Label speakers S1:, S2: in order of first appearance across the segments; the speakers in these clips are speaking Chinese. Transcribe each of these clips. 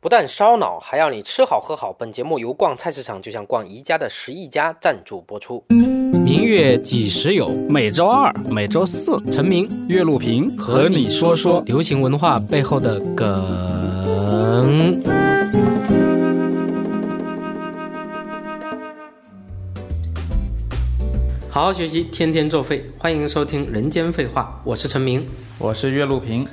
S1: 不但烧脑，还要你吃好喝好。本节目由逛菜市场就像逛宜家的十亿家赞助播出。明月几时有？
S2: 每周二、每周四，
S1: 陈明、
S2: 岳路平和你说说
S1: 流行文化背后的梗。好好学习，天天作废。欢迎收听《人间废话》，我是陈明，
S2: 我是岳路平，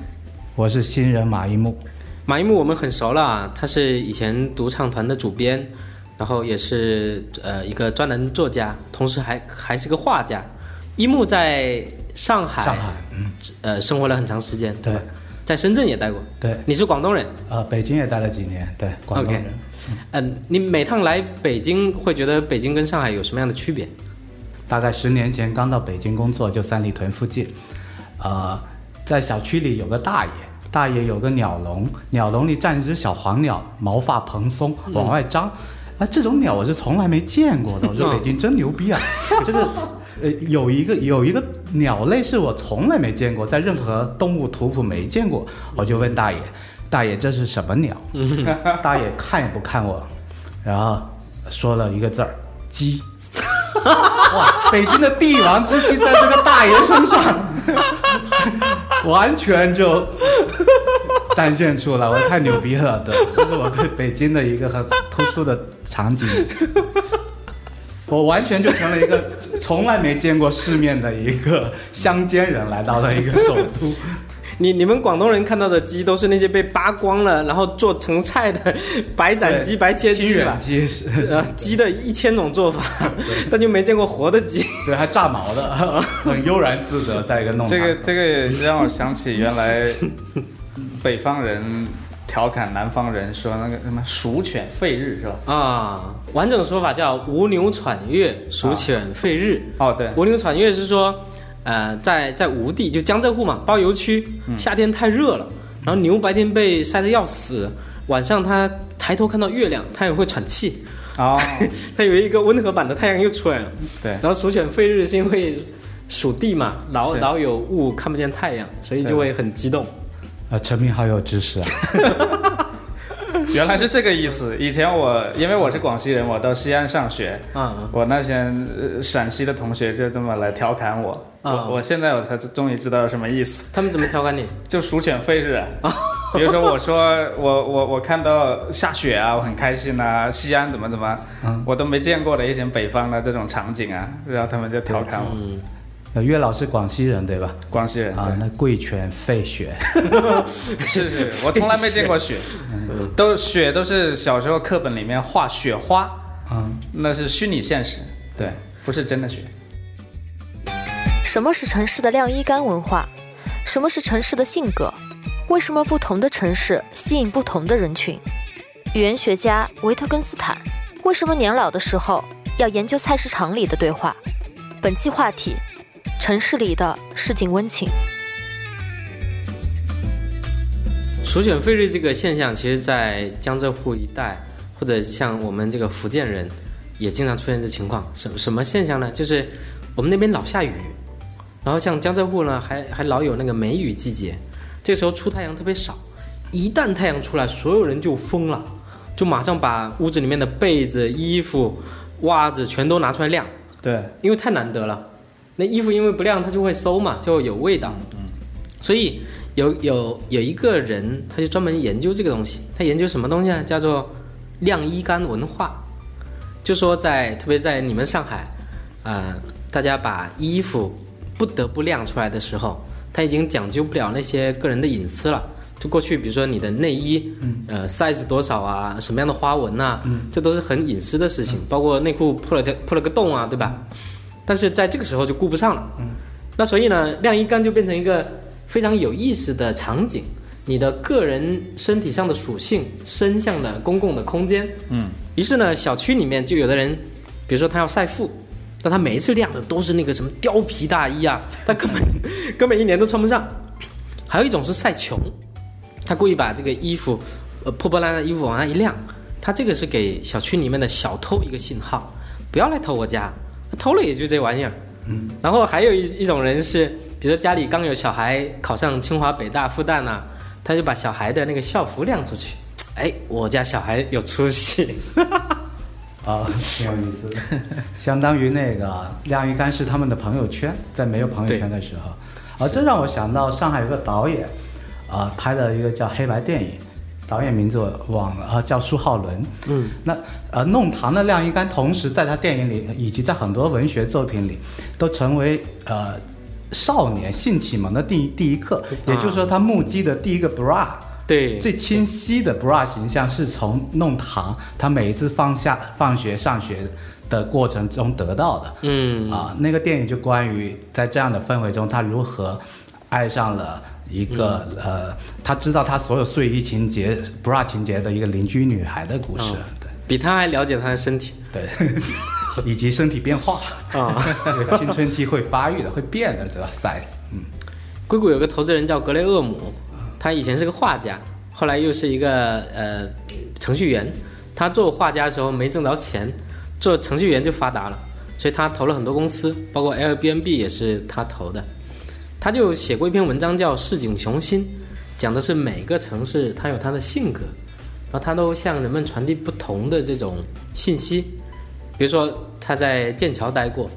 S3: 我是新人马一木。
S1: 马一木我们很熟了啊，他是以前独唱团的主编，然后也是呃一个专栏作家，同时还还是个画家。一木在上海，
S3: 上海，嗯，
S1: 呃，生活了很长时间，
S3: 对，
S1: 在深圳也待过，
S3: 对，
S1: 你是广东人，
S3: 呃，北京也待了几年，对，广东人。
S1: 嗯，你每趟来北京会觉得北京跟上海有什么样的区别？
S3: 大概十年前刚到北京工作，就三里屯附近，呃，在小区里有个大爷。大爷有个鸟笼，鸟笼里站一只小黄鸟，毛发蓬松，往外张。啊，这种鸟我是从来没见过的。我说北京真牛逼啊！这 个，呃，有一个有一个鸟类是我从来没见过，在任何动物图谱没见过。我就问大爷，大爷这是什么鸟？大爷看也不看我，然后说了一个字儿：鸡。哇，北京的帝王之气在这个大爷身上，完全就展现出来，我太牛逼了！对，这是我对北京的一个很突出的场景。我完全就成了一个从来没见过世面的一个乡间人，来到了一个首都。
S1: 你你们广东人看到的鸡都是那些被扒光了，然后做成菜的 白斩鸡、白切鸡是吧？
S3: 鸡是
S1: 呃，鸡的一千种做法，但就没见过活的鸡。
S3: 对，还炸毛的，很悠然自得，在一个弄。
S2: 这个这个让我想起原来北方人调侃南方人说那个什么“鼠犬吠日”是吧？
S1: 啊，完整的说法叫“无牛喘月，鼠犬吠日”。
S2: 哦，对，
S1: 无牛喘月是说。呃，在在吴地就江浙沪嘛，包邮区，夏天太热了，然后牛白天被晒得要死，晚上它抬头看到月亮，它也会喘气，
S2: 哦，
S1: 它有一个温和版的太阳又出来了，
S2: 对，
S1: 然后鼠犬吠日是因为属地嘛，老老有雾看不见太阳，所以就会很激动，
S3: 啊，陈明好有知识啊。
S2: 原来是这个意思。以前我因为我是广西人，我到西安上学，
S1: 嗯，
S2: 我那些陕西的同学就这么来调侃我。我我现在我才终于知道什么意思。
S1: 他们怎么调侃你？
S2: 就鼠犬吠日啊。比如说我说 我我我看到下雪啊，我很开心啊。西安怎么怎么，我都没见过的一些北方的这种场景啊，然后他们就调侃我。
S3: 岳老是广西人对吧？
S2: 广西人
S3: 啊，那贵犬吠雪，
S2: 是是，我从来没见过雪，都雪都是小时候课本里面画雪花，嗯，那是虚拟现实，对，不是真的雪。
S4: 什么是城市的晾衣杆文化？什么是城市的性格？为什么不同的城市吸引不同的人群？语言学家维特根斯坦为什么年老的时候要研究菜市场里的对话？本期话题。城市里的市井温情。
S1: 鼠犬吠日这个现象，其实，在江浙沪一带，或者像我们这个福建人，也经常出现这情况。什什么现象呢？就是我们那边老下雨，然后像江浙沪呢，还还老有那个梅雨季节，这时候出太阳特别少。一旦太阳出来，所有人就疯了，就马上把屋子里面的被子、衣服、袜子全都拿出来晾。
S2: 对，
S1: 因为太难得了。那衣服因为不晾，它就会馊嘛，就有味道。嗯，所以有有有一个人，他就专门研究这个东西。他研究什么东西呢？叫做晾衣杆文化。就说在特别在你们上海，啊，大家把衣服不得不亮出来的时候，他已经讲究不了那些个人的隐私了。就过去，比如说你的内衣，呃，size 多少啊，什么样的花纹呐，这都是很隐私的事情。包括内裤破了条破了个洞啊，对吧？但是在这个时候就顾不上了，嗯，那所以呢，晾衣杆就变成一个非常有意思的场景。你的个人身体上的属性伸向了公共的空间，
S2: 嗯，
S1: 于是呢，小区里面就有的人，比如说他要晒富，但他每一次晾的都是那个什么貂皮大衣啊，他根本根本一年都穿不上。还有一种是晒穷，他故意把这个衣服，呃，破破烂烂的衣服往那一晾，他这个是给小区里面的小偷一个信号，不要来偷我家。偷了也就这玩意儿，嗯，然后还有一一种人是，比如说家里刚有小孩考上清华、北大、复旦呐，他就把小孩的那个校服晾出去，哎，我家小孩有出息。
S3: 啊，挺有意思的，相当于那个晾衣杆是他们的朋友圈，在没有朋友圈的时候，啊，这让我想到上海有个导演，啊，拍了一个叫黑白电影，导演名字我忘了，啊，叫苏浩伦。
S1: 嗯，
S3: 那呃，弄堂的晾衣杆，同时在他电影里以及在很多文学作品里，都成为呃少年性启蒙的第第一课，也就是说，他目击的第一个 bra。
S1: 对，
S3: 最清晰的 bra 形象是从弄堂，他每一次放下放学上学的过程中得到的。
S1: 嗯。
S3: 啊，那个电影就关于在这样的氛围中，他如何爱上了一个、呃，他知道他所有睡衣情节、bra 情节的一个邻居女孩的故事。
S1: 哦。比他还了解他的身体。
S3: 对。对，以及身体变化，
S1: 啊。
S3: 青春期会发育的，会变的，对吧？size，嗯，
S1: 硅谷有个投资人叫格雷厄姆，他以前是个画家，后来又是一个呃程序员。他做画家的时候没挣着钱，做程序员就发达了，所以他投了很多公司，包括 Airbnb 也是他投的。他就写过一篇文章叫《市井雄心》，讲的是每个城市它有它的性格，然后它都向人们传递不同的这种信息。比如说他在剑桥待过，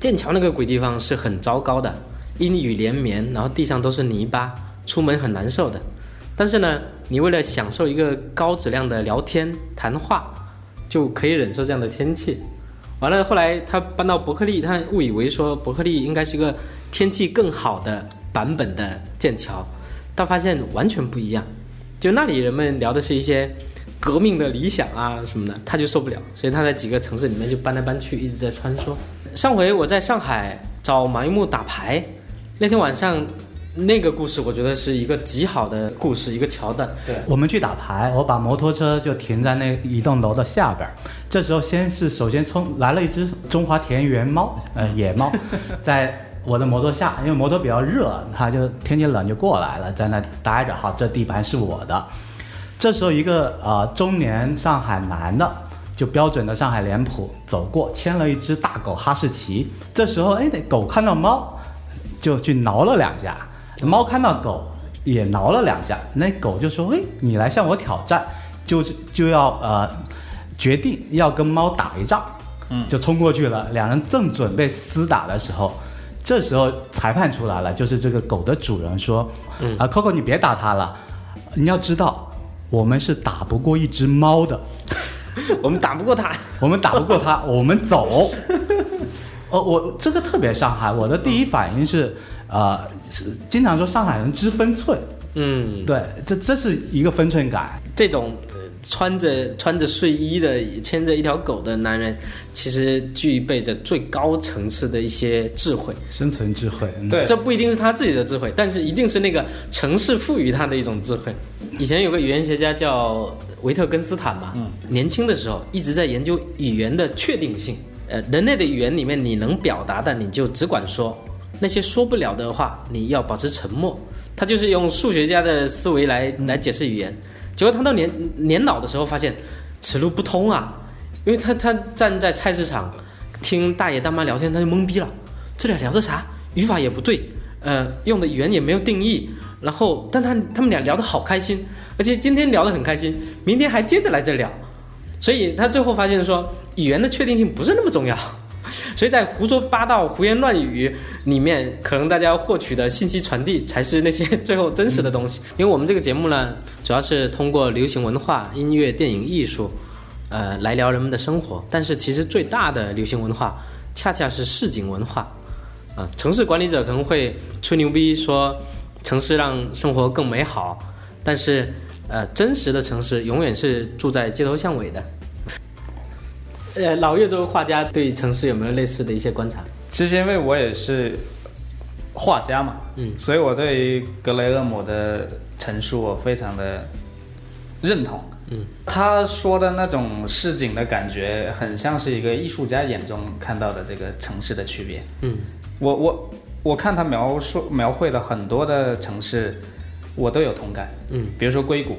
S1: 剑桥那个鬼地方是很糟糕的，阴雨连绵，然后地上都是泥巴，出门很难受的。但是呢，你为了享受一个高质量的聊天谈话，就可以忍受这样的天气。完了，后来他搬到伯克利，他误以为说伯克利应该是一个天气更好的版本的剑桥，但发现完全不一样。就那里人们聊的是一些革命的理想啊什么的，他就受不了，所以他在几个城市里面就搬来搬去，一直在穿梭。上回我在上海找马玉木打牌，那天晚上那个故事，我觉得是一个极好的故事，一个桥段。
S2: 对，
S3: 我们去打牌，我把摩托车就停在那一栋楼的下边儿。这时候，先是首先冲来了一只中华田园猫，呃，野猫，在我的摩托下，因为摩托比较热，它就天气冷就过来了，在那待着。好，这地盘是我的。这时候，一个呃中年上海男的，就标准的上海脸谱走过，牵了一只大狗哈士奇。这时候，哎，那狗看到猫，就去挠了两下，猫看到狗也挠了两下，那狗就说：“哎，你来向我挑战，就是就要呃决定要跟猫打一仗。”
S2: 嗯
S3: 就冲过去了。两人正准备厮打的时候，这时候裁判出来了，就是这个狗的主人说：“
S1: 嗯
S3: 啊，Coco，你别打它了，你要知道，我们是打不过一只猫的。”
S1: 我们打不过他。
S3: 我们打不过他，我们走。哦，我这个特别伤害，我的第一反应是，呃，是经常说上海人知分寸，
S1: 嗯，
S3: 对，这这是一个分寸感。
S1: 这种呃穿着穿着睡衣的、牵着一条狗的男人，其实具备着最高层次的一些智慧。
S3: 生存智慧，嗯
S2: 对
S1: 这不一定是他自己的智慧，但是一定是那个城市赋予他的一种智慧。以前有个语言学家叫维特根斯坦嘛，
S2: 嗯
S1: 年轻的时候一直在研究语言的确定性。呃，人类的语言里面，你能表达的你就只管说，那些说不了的话，你要保持沉默。他就是用数学家的思维来来解释语言。结果他到年年老的时候发现此路不通啊，因为他他站在菜市场听大爷大妈聊天，他就懵逼了，这俩聊的啥？语法也不对，呃，用的语言也没有定义，然后但他他们俩聊得好开心，而且今天聊得很开心，明天还接着来这聊，所以他最后发现说语言的确定性不是那么重要。所以在胡说八道、胡言乱语里面，可能大家获取的信息传递才是那些最后真实的东西。因为我们这个节目呢，主要是通过流行文化、音乐、电影、艺术，呃，来聊人们的生活。但是其实最大的流行文化，恰恰是市井文化。啊、城市管理者可能会吹牛逼说城市让生活更美好，但是呃，真实的城市永远是住在街头巷尾的。呃，老岳州画家，对城市有没有类似的一些观察？
S2: 其实因为我也是画家嘛，
S1: 嗯
S2: 所以我对于格雷厄姆的陈述我非常的认同。
S1: 嗯，
S2: 他说的那种市井的感觉，很像是一个艺术家眼中看到的这个城市的区别。
S1: 嗯
S2: 我我我看他描述描绘的很多的城市，我都有同感。
S1: 嗯
S2: 比如说硅谷，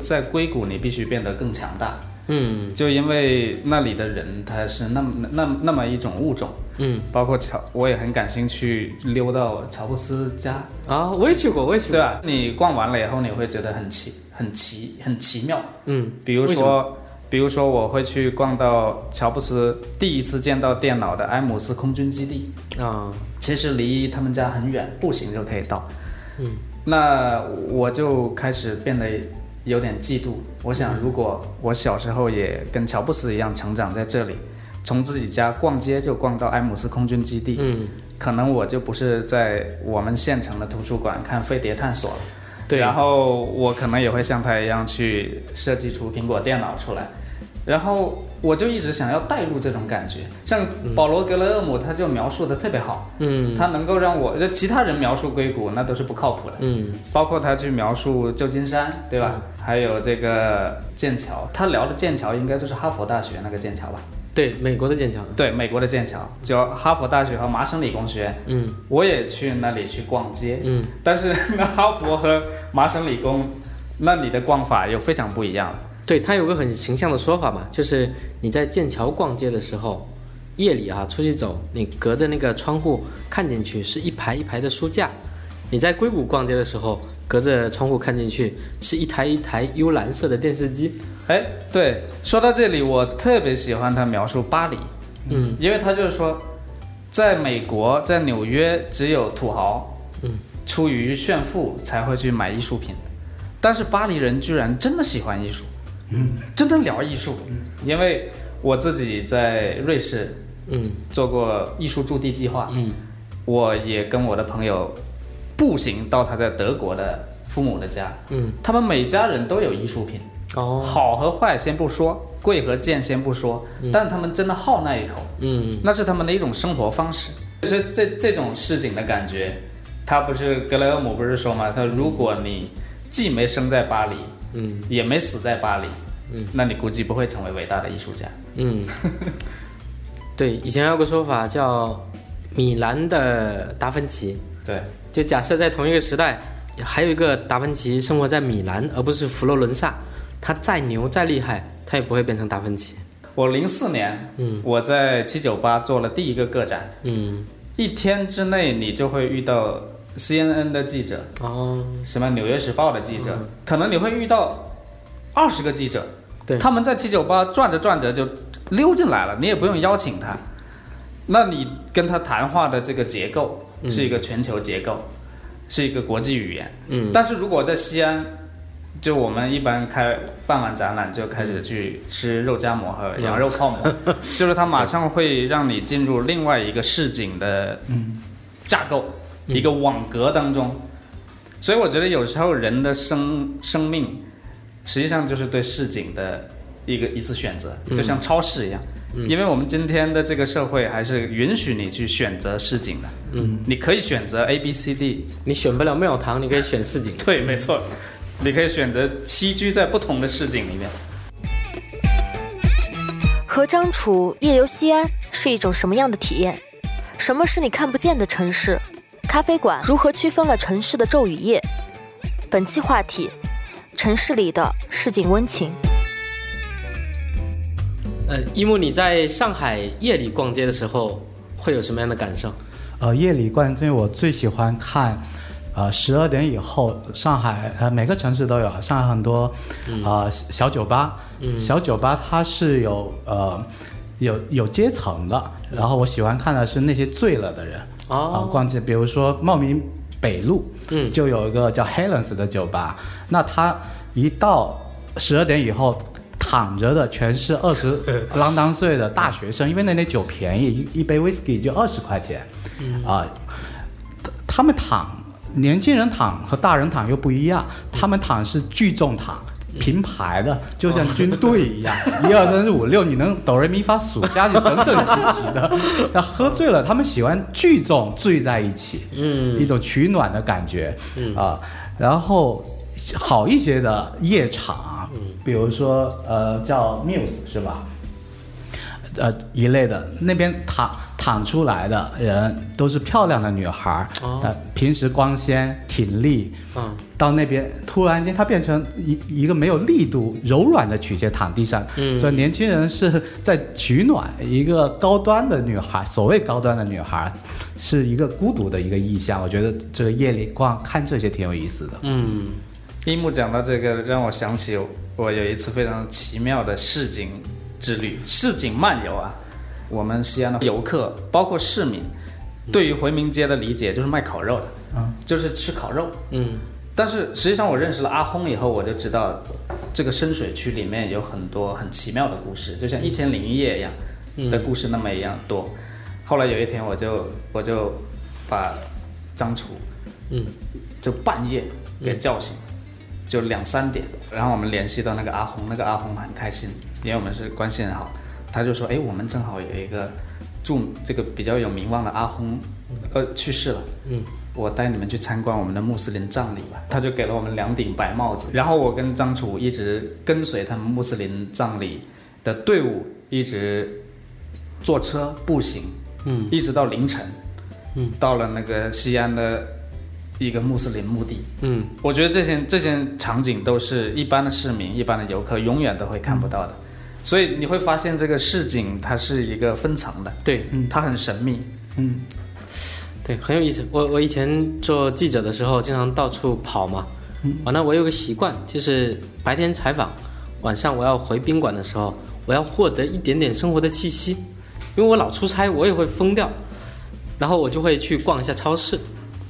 S2: 在硅谷你必须变得更强大，
S1: 嗯
S2: 就因为那里的人他是那么那那么一种物种，
S1: 嗯
S2: 包括乔，我也很感兴趣溜到乔布斯家，
S1: 啊，我也去过，我也去过。
S2: 对吧？你逛完了以后，你会觉得很奇、很奇、很奇妙。
S1: 嗯
S2: 比如说，比如说我会去逛到乔布斯第一次见到电脑的埃姆斯空军基地，
S1: 啊，
S2: 其实离他们家很远，步行就可以到。
S1: 嗯，
S2: 那我就开始变得有点嫉妒。我想，如果我小时候也跟乔布斯一样成长在这里，从自己家逛街就逛到埃姆斯空军基地，
S1: 嗯，
S2: 可能我就不是在我们县城的图书馆看《飞碟探索》了。
S1: 对，
S2: 然后我可能也会像他一样去设计出苹果电脑出来，然后我就一直想要带入这种感觉。像保罗·格雷厄姆，他就描述的特别好，
S1: 嗯。
S2: 他能够让我，就其他人描述硅谷那都是不靠谱的，
S1: 嗯。
S2: 包括他去描述旧金山，对吧？还有这个剑桥，他聊的剑桥应该就是哈佛大学那个剑桥吧？
S1: 对，美国的剑桥。
S2: 对，美国的剑桥，就哈佛大学和麻省理工学。院，
S1: 嗯。
S2: 我也去那里去逛街，
S1: 嗯。
S2: 但是那哈佛和麻省理工，那里的逛法又非常不一样。
S1: 对，他有个很形象的说法嘛，就是你在剑桥逛街的时候，夜里啊出去走，你隔着那个窗户看进去是一排一排的书架；你在硅谷逛街的时候，隔着窗户看进去是一台一台幽蓝色的电视机。
S2: 哎，对，说到这里，我特别喜欢他描述巴黎，
S1: 嗯。
S2: 因为他就是说，在美国，在纽约，只有土豪，
S1: 嗯，
S2: 出于炫富才会去买艺术品，但是巴黎人居然真的喜欢艺术，嗯，真的聊艺术，因为我自己在瑞士
S1: 嗯
S2: 做过艺术驻地计划，
S1: 嗯
S2: 我也跟我的朋友步行到他在德国的父母的家，
S1: 嗯，
S2: 他们每家人都有艺术品，
S1: 哦，
S2: 好和坏先不说，贵和贱先不说，但他们真的好那一口，
S1: 嗯
S2: 那是他们的一种生活方式。就是这这种市井的感觉，他不是格雷厄姆不是说吗？他说如果你既没生在巴黎，
S1: 嗯。
S2: 也没死在巴黎，
S1: 嗯，
S2: 那你估计不会成为伟大的艺术家。
S1: 嗯，对，以前有个说法叫米兰的达芬奇，
S2: 对，
S1: 就假设在同一个时代，还有一个达芬奇生活在米兰，而不是佛罗伦萨，他再牛再厉害，他也不会变成达芬奇。
S2: 我零四年，
S1: 嗯。
S2: 我在七九八做了第一个个展，
S1: 嗯，
S2: 一天之内你就会遇到 CNN 的记者，
S1: 哦，
S2: 什么《纽约时报》的记者，可能你会遇到二十个记者，
S1: 对。
S2: 他们在七九八转着转着就溜进来了，你也不用邀请他，那你跟他谈话的这个结构是一个全球结构，是一个国际语言。
S1: 嗯。
S2: 但是如果在西安，就我们一般开办完展览就开始去吃肉夹馍和羊肉泡馍，就是它马上会让你进入另外一个市井的架构，一个网格当中。所以我觉得有时候人的生生命，实际上就是对市井的一个一次选择，就像超市一样。因为我们今天的这个社会还是允许你去选择市井的，
S1: 嗯，
S2: 你可以选择 A、B、C、D，
S1: 你选不了庙堂，你可以选市井。
S2: 对，没错，你可以选择栖居在不同的市井里面。
S4: 和张楚夜游西安是一种什么样的体验？什么是你看不见的城市？咖啡馆如何区分了城市的昼与夜？本期话题：城市里的市井温情。
S1: 呃，一木，你在上海夜里逛街的时候会有什么样的感受？
S3: 呃，夜里逛街我最喜欢看，呃，十二点以后，上海呃每个城市都有，上海很多呃小酒吧，小酒吧它是有呃有有阶层的，然后我喜欢看的是那些醉了的人啊、
S1: 哦，
S3: 逛街，比如说茂名北路，
S1: 嗯
S3: 就有一个叫 Helens 的酒吧，那他一到十二点以后。躺着的全是二十 啷当岁的大学生，因为那里酒便宜，一一杯 whisky 就二十块钱，啊、他们躺，年轻人躺和大人躺又不一样，他们躺是聚众躺。平排的，就像军队一样，一二三四五六，你能哆来咪发数下去，整整齐齐的。但喝醉了，他们喜欢聚众聚在一起，
S1: 嗯
S3: 一种取暖的感觉，
S1: 嗯
S3: 啊，然后好一些的夜场，比如说呃叫 Muse 是吧？呃一类的，那边躺躺出来的人都是漂亮的女孩儿，平时光鲜挺立，
S1: 嗯
S3: 到那边突然间她变成一一个没有力度、柔软的曲线躺地上，
S1: 嗯
S3: 所以年轻人是在取暖，一个高端的女孩，所谓高端的女孩，是一个孤独的一个意象。我觉得这个夜里光看这些挺有意思的。
S1: 嗯
S2: 一木讲到这个，让我想起我有一次非常奇妙的市井之旅，市井漫游啊。我们西安的游客，包括市民，对于回民街的理解就是卖烤肉的，
S3: 嗯，
S2: 就是吃烤肉。
S1: 嗯。
S2: 但是实际上，我认识了阿轰以后，我就知道这个深水区里面有很多很奇妙的故事，就像《一千零一夜》一样的故事那么一样多。后来有一天，我就我就把张楚
S1: 嗯。
S2: 就半夜给叫醒，就两三点，然后我们联系到那个阿红，那个阿红很开心，因为我们是关系很好，他就说，哎，我们正好有一个著这个比较有名望的阿訇，呃，去世了，
S1: 嗯，
S2: 我带你们去参观我们的穆斯林葬礼吧。他就给了我们两顶白帽子，然后我跟张楚一直跟随他们穆斯林葬礼的队伍，一直坐车步行，
S1: 嗯。
S2: 一直到凌晨，
S1: 嗯，
S2: 到了那个西安的一个穆斯林墓地。
S1: 嗯。
S2: 我觉得这些这些场景都是一般的市民、一般的游客永远都会看不到的，所以你会发现这个市井它是一个分层的，
S1: 对嗯
S2: 它很神秘。
S3: 嗯
S1: 对，很有意思。我我以前做记者的时候，经常到处跑嘛。完了，我有个习惯，就是白天采访，晚上我要回宾馆的时候，我要获得一点点生活的气息，因为我老出差，我也会疯掉。然后我就会去逛一下超市。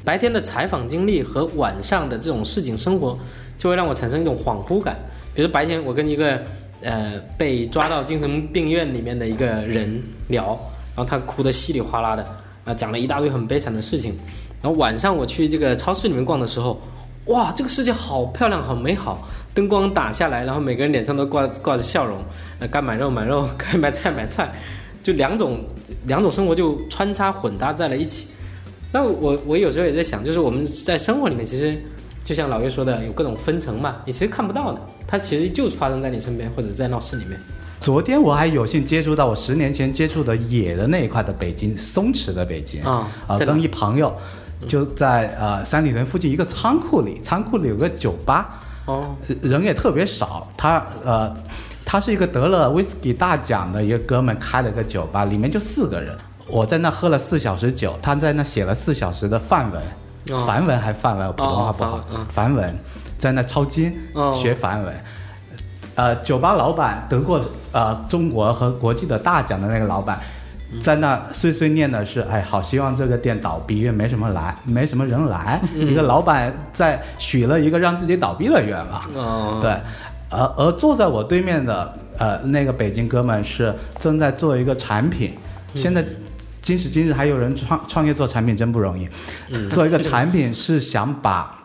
S1: 白天的采访经历和晚上的这种市井生活，就会让我产生一种恍惚感。比如白天我跟一个呃被抓到精神病院里面的一个人聊，然后他哭得稀里哗啦的，啊讲了一大堆很悲惨的事情。然后晚上我去这个超市里面逛的时候，哇，这个世界好漂亮，好美好，灯光打下来，然后每个人脸上都挂挂着笑容，呃，该买肉买肉，该买 菜买菜，就两种两种生活就穿插混搭在了一起。那我我有时候也在想，就是我们在生活里面，其实就像老岳说的，有各种分层嘛，你其实看不到的，它其实就发生在你身边或者在闹市里面。
S3: 昨天我还有幸接触到我十年前接触的野的那一块的北京，松弛的北京
S1: 啊
S3: 呃
S1: 在哪
S3: 跟一朋友就在呃三里屯附近一个仓库里，仓库里有个酒吧，
S1: 哦，
S3: 人也特别少。他呃，他是一个得了威士忌大奖的一个哥们开了个酒吧，里面就四个人。我在那喝了四小时酒，他在那写了四小时的范文，
S1: 哦
S3: 梵文还梵文，我普通话不好
S1: 哦梵文
S3: 在那抄经
S1: 哦。
S3: 学梵文。呃，酒吧老板得过呃中国和国际的大奖的那个老板，在那碎碎念的是，哎，好希望这个店倒闭，因为没什么来，没什么人来。一个老板在许了一个让自己倒闭的愿望。
S1: 哦，
S3: 对，而而坐在我对面的呃那个北京哥们是正在做一个产品，现在今时今日还有人创创业做产品真不容易，做一个产品是想把。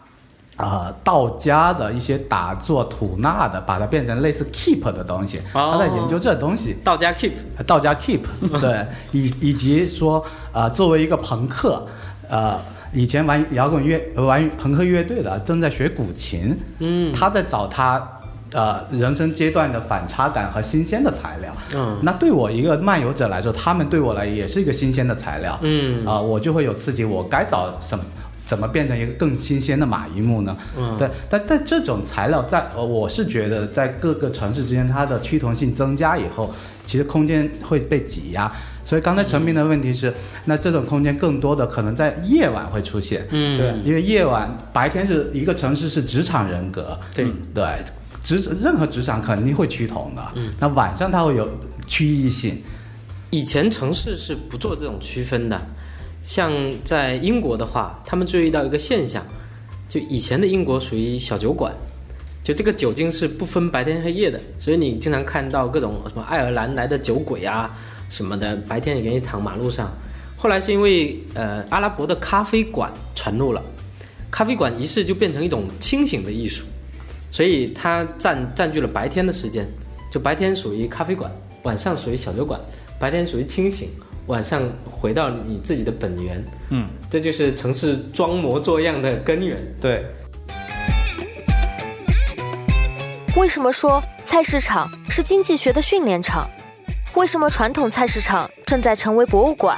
S3: 呃，道家的一些打坐吐纳的，把它变成类似 keep 的东西，
S1: 哦。
S3: 他在研究这东西。
S1: 道家 keep，
S3: 道家 keep 对，以以及说呃，作为一个朋克，呃，以前玩摇滚乐、玩朋克乐队的，正在学古琴，
S1: 嗯。
S3: 他在找他呃人生阶段的反差感和新鲜的材料。
S1: 嗯
S3: 那对我一个漫游者来说，他们对我来也是一个新鲜的材料。
S1: 嗯
S3: 啊、我就会有刺激，我该找什么？怎么变成一个更新鲜的马一木呢？
S1: 嗯
S3: 对，但但这种材料在呃，我是觉得在各个城市之间，它的趋同性增加以后，其实空间会被挤压。所以刚才陈明的问题是，那这种空间更多的可能在夜晚会出现。
S1: 嗯，
S2: 对
S3: 因为夜晚白天是一个城市是职场人格，
S1: 对
S3: 嗯对，职任何职场肯定会趋同的。嗯，那晚上它会有区域性。
S1: 以前城市是不做这种区分的，像在英国的话，他们注意到一个现象，就以前的英国属于小酒馆，就这个酒精是不分白天黑夜的，所以你经常看到各种什么爱尔兰来的酒鬼啊什么的，白天也给你躺马路上。后来是因为呃阿拉伯的咖啡馆传入了，咖啡馆仪式就变成一种清醒的艺术，所以它占占据了白天的时间，就白天属于咖啡馆，晚上属于小酒馆，白天属于清醒，晚上回到你自己的本源，
S2: 嗯，
S1: 这就是城市装模作样的根源。
S2: 对，
S4: 为什么说菜市场是经济学的训练场？为什么传统菜市场正在成为博物馆？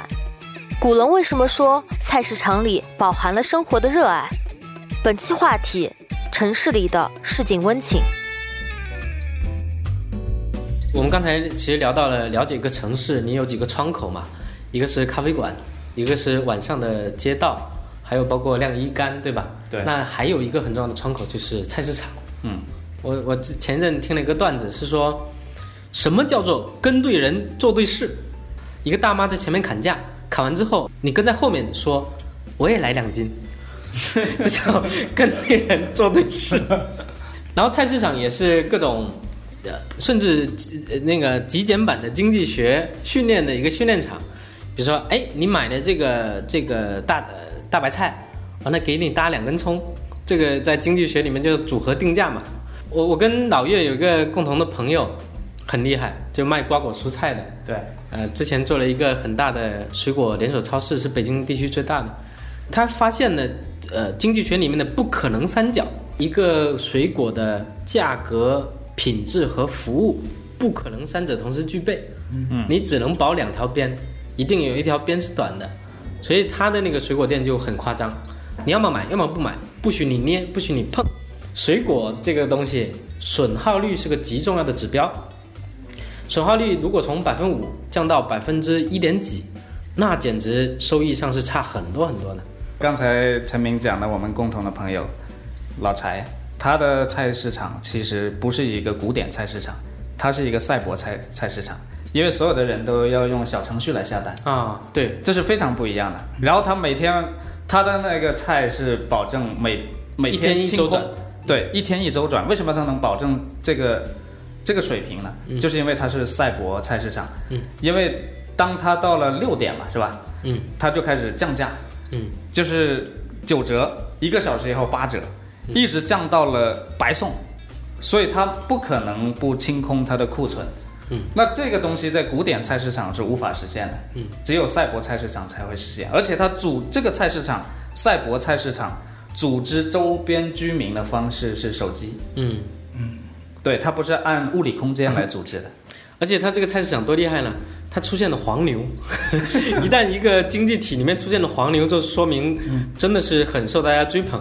S4: 古龙为什么说菜市场里饱含了生活的热爱？本期话题：城市里的市井温情。
S1: 我们刚才其实聊到了了解一个城市，你有几个窗口嘛？一个是咖啡馆，一个是晚上的街道，还有包括晾衣杆，对吧？
S2: 对
S1: 那还有一个很重要的窗口就是菜市场。
S2: 嗯，
S1: 我我前一阵听了一个段子，是说什么叫做跟对人做对事？一个大妈在前面砍价，砍完之后，你跟在后面说我也来两斤，这叫跟对人做对事。然后菜市场也是各种，呃，甚至那个极简版的经济学训练的一个训练场。比如说，哎，你买的这个这个大大白菜，完了给你搭两根葱，这个在经济学里面就组合定价嘛。我我跟老岳有一个共同的朋友，很厉害，就卖瓜果蔬菜的。
S2: 对，
S1: 呃，之前做了一个很大的水果连锁超市，是北京地区最大的。他发现了，呃，经济学里面的不可能三角，一个水果的价格、品质和服务不可能三者同时具备。
S2: 嗯，
S1: 你只能保两条边，一定有一条边是短的。所以他的那个水果店就很夸张，你要么买，要么不买，不许你捏，不许你碰。水果这个东西，损耗率是个极重要的指标。损耗率如果从百分五降到百分之一点几，那简直收益上是差很多很多的。
S2: 刚才陈明讲的我们共同的朋友老柴，他的菜市场其实不是一个古典菜市场，它是一个赛博菜菜市场，因为所有的人都要用小程序来下单，
S1: 啊，对，
S2: 这是非常不一样的。然后他每天他的那个菜是保证每每
S1: 一天一周转，
S2: 对，一天一周转。为什么他能保证这个这个水平呢？
S1: 嗯
S2: 就是因为它是赛博菜市场，
S1: 嗯，
S2: 因为当他到了六点嘛，是吧？
S1: 嗯
S2: 他就开始降价，
S1: 嗯，
S2: 就是九折，一个小时以后八折，
S1: 嗯
S2: 一直降到了白送，所以它不可能不清空它的库存。
S1: 嗯，
S2: 那这个东西在古典菜市场是无法实现的，
S1: 嗯，
S2: 只有赛博菜市场才会实现。而且它组这个菜市场，赛博菜市场组织周边居民的方式是手机，
S1: 嗯嗯，
S2: 对，它不是按物理空间来组织的。
S1: 而且它这个菜市场多厉害呢？它出现了黄牛，一旦一个经济体里面出现了黄牛，就说明真的是很受大家追捧。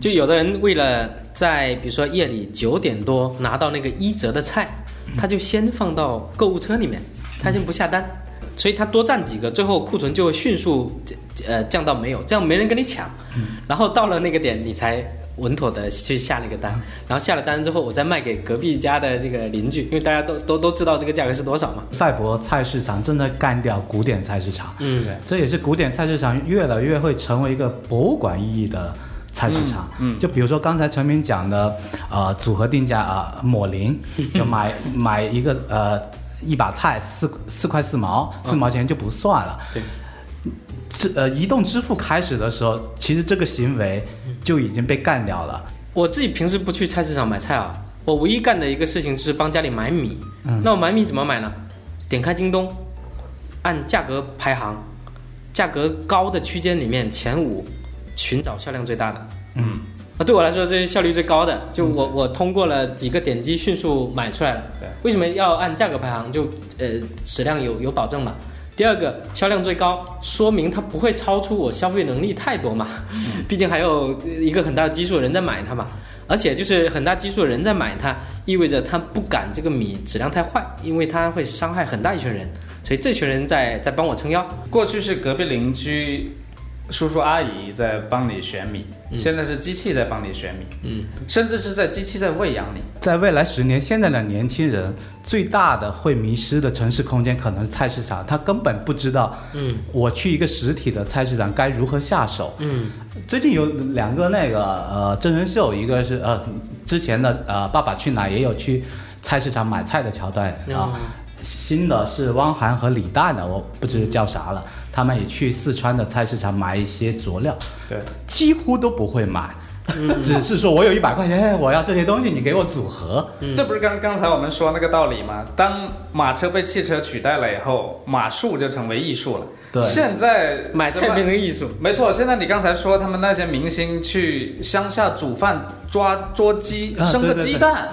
S1: 就有的人为了在比如说夜里九点多拿到那个一折的菜，他就先放到购物车里面，他先不下单，所以他多占几个，最后库存就会迅速呃降到没有，这样没人跟你抢。然后到了那个点，你才稳妥的去下了一个单，然后下了单之后，我再卖给隔壁家的这个邻居，因为大家都都都知道这个价格是多少嘛。
S3: 赛博菜市场正在干掉古典菜市场，
S1: 嗯
S2: 对
S3: 这也是古典菜市场越来越会成为一个博物馆意义的菜市场。
S2: 嗯嗯
S3: 就比如说刚才陈明讲的，呃，组合定价啊、抹零，就买买一个呃一把菜四四块四毛，四毛钱就不算了。
S1: 对，
S3: 这呃移动支付开始的时候，其实这个行为就已经被干掉了。
S1: 我自己平时不去菜市场买菜啊，我唯一干的一个事情就是帮家里买米。
S3: 嗯
S1: 那我买米怎么买呢？点开京东，按价格排行，价格高的区间里面前五，寻找销量最大的。
S2: 嗯，
S1: 啊，对我来说这是效率最高的。就我我通过了几个点击迅速买出来了。
S2: 对，
S1: 为什么要按价格排行？就呃质量有有保证嘛。第二个销量最高，说明它不会超出我消费能力太多嘛，毕竟还有一个很大的基数的人在买它嘛，而且就是很大基数的人在买它，意味着他不敢这个米质量太坏，因为它会伤害很大一群人，所以这群人在在帮我撑腰。
S2: 过去是隔壁邻居叔叔阿姨在帮你选米，现在是机器在帮你选米，
S1: 嗯，
S2: 甚至是在机器在喂养你。
S3: 在未来十年，现在的年轻人最大的会迷失的城市空间可能是菜市场，他根本不知道，
S1: 嗯
S3: 我去一个实体的菜市场该如何下手。
S1: 嗯
S3: 最近有两个那个呃真人秀，一个是呃之前的呃《爸爸去哪儿》也有去菜市场买菜的桥段啊。新的是汪涵和李诞的，我不知叫啥了。他们也去四川的菜市场买一些佐料，
S2: 对，
S3: 几乎都不会买，只是说我有一百块钱，哎我要这些东西，你给我组合。
S2: 这不是刚刚才我们说那个道理吗？当马车被汽车取代了以后，马术就成为艺术了。
S3: 对
S2: 现在
S1: 买菜变成艺术。
S2: 没错，现在你刚才说他们那些明星去乡下煮饭、抓捉鸡、
S3: 啊
S2: 生个
S3: 对对对
S2: 鸡蛋，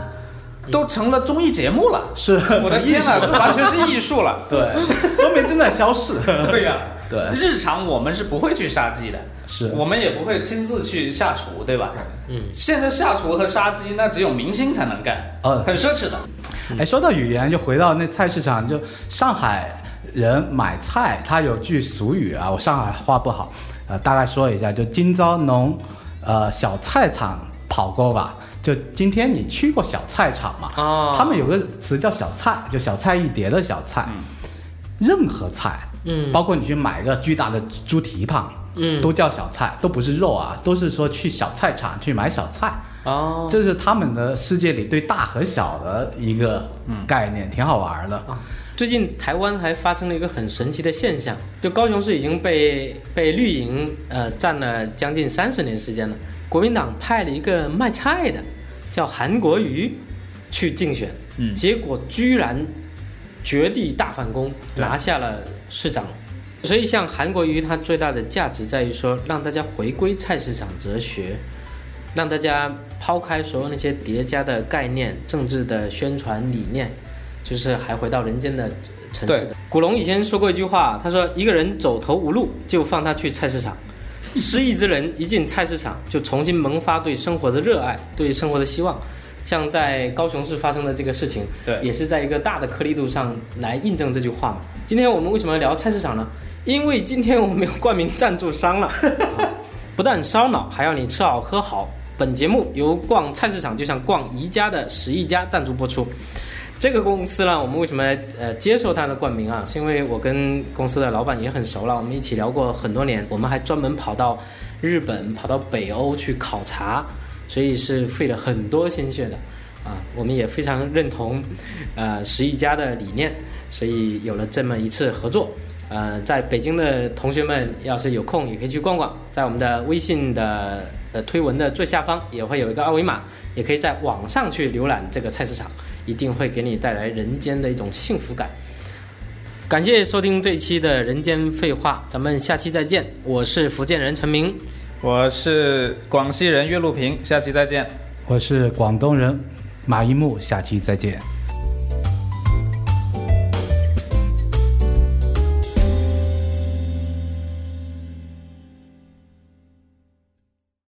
S2: 都成了综艺节目了。
S3: 是，
S2: 我的天哪，这 完全是艺术了。
S3: 对，说明正在消逝。
S2: 对呀、
S3: 对
S2: 日常我们是不会去杀鸡的，
S3: 是
S2: 我们也不会亲自去下厨，对吧？
S1: 嗯，
S2: 现在下厨和杀鸡，那只有明星才能干，
S3: 呃
S2: 很奢侈的。
S3: 哎，说到语言，就回到那菜市场，就上海人买菜，他有句俗语啊，我上海话不好，呃，大概说一下，就今朝侬呃小菜场跑过吧？就今天你去过小菜场吗？
S1: 哦
S3: 他们有个词叫小菜，就小菜一碟的小菜，任何菜，
S1: 嗯
S3: 包括你去买一个巨大的猪蹄膀，
S1: 嗯
S3: 都叫小菜，都不是肉啊，都是说去小菜场去买小菜。
S1: 哦，
S3: 这是他们的世界里对大和小的一个概念，挺好玩的。
S1: 最近台湾还发生了一个很神奇的现象，就高雄市已经被被绿营呃占了将近三十年时间了。国民党派了一个卖菜的，叫韩国瑜，去竞选，
S2: 嗯
S1: 结果居然绝地大反攻，拿下了市长。所以，像韩国瑜，它最大的价值在于说，让大家回归菜市场哲学，让大家抛开所有那些叠加的概念、政治的宣传理念，就是还回到人间的城市
S2: 对
S1: 的。古龙以前说过一句话，他说：“一个人走投无路，就放他去菜市场。失意之人一进菜市场，就重新萌发对生活的热爱，对生活的希望。”像在高雄市发生的这个事情，
S2: 对
S1: 也是在一个大的颗粒度上来印证这句话嘛。今天我们为什么要聊菜市场呢？因为今天我们有冠名赞助商了，不但烧脑，还要你吃好喝好。本节目由逛菜市场就像逛宜家的十亿家赞助播出。这个公司呢，我们为什么呃接受它的冠名啊？是因为我跟公司的老板也很熟了，我们一起聊过很多年，我们还专门跑到日本、跑到北欧去考察，所以是费了很多心血的啊。我们也非常认同呃十一家的理念，所以有了这么一次合作。呃，在北京的同学们要是有空，也可以去逛逛，在我们的微信的呃推文的最下方也会有一个二维码，也可以在网上去浏览这个菜市场，一定会给你带来人间的一种幸福感。感谢收听这一期的人间废话，咱们下期再见。我是福建人陈明，
S2: 我是广西人岳路平，下期再见。
S3: 我是广东人马一木，下期再见。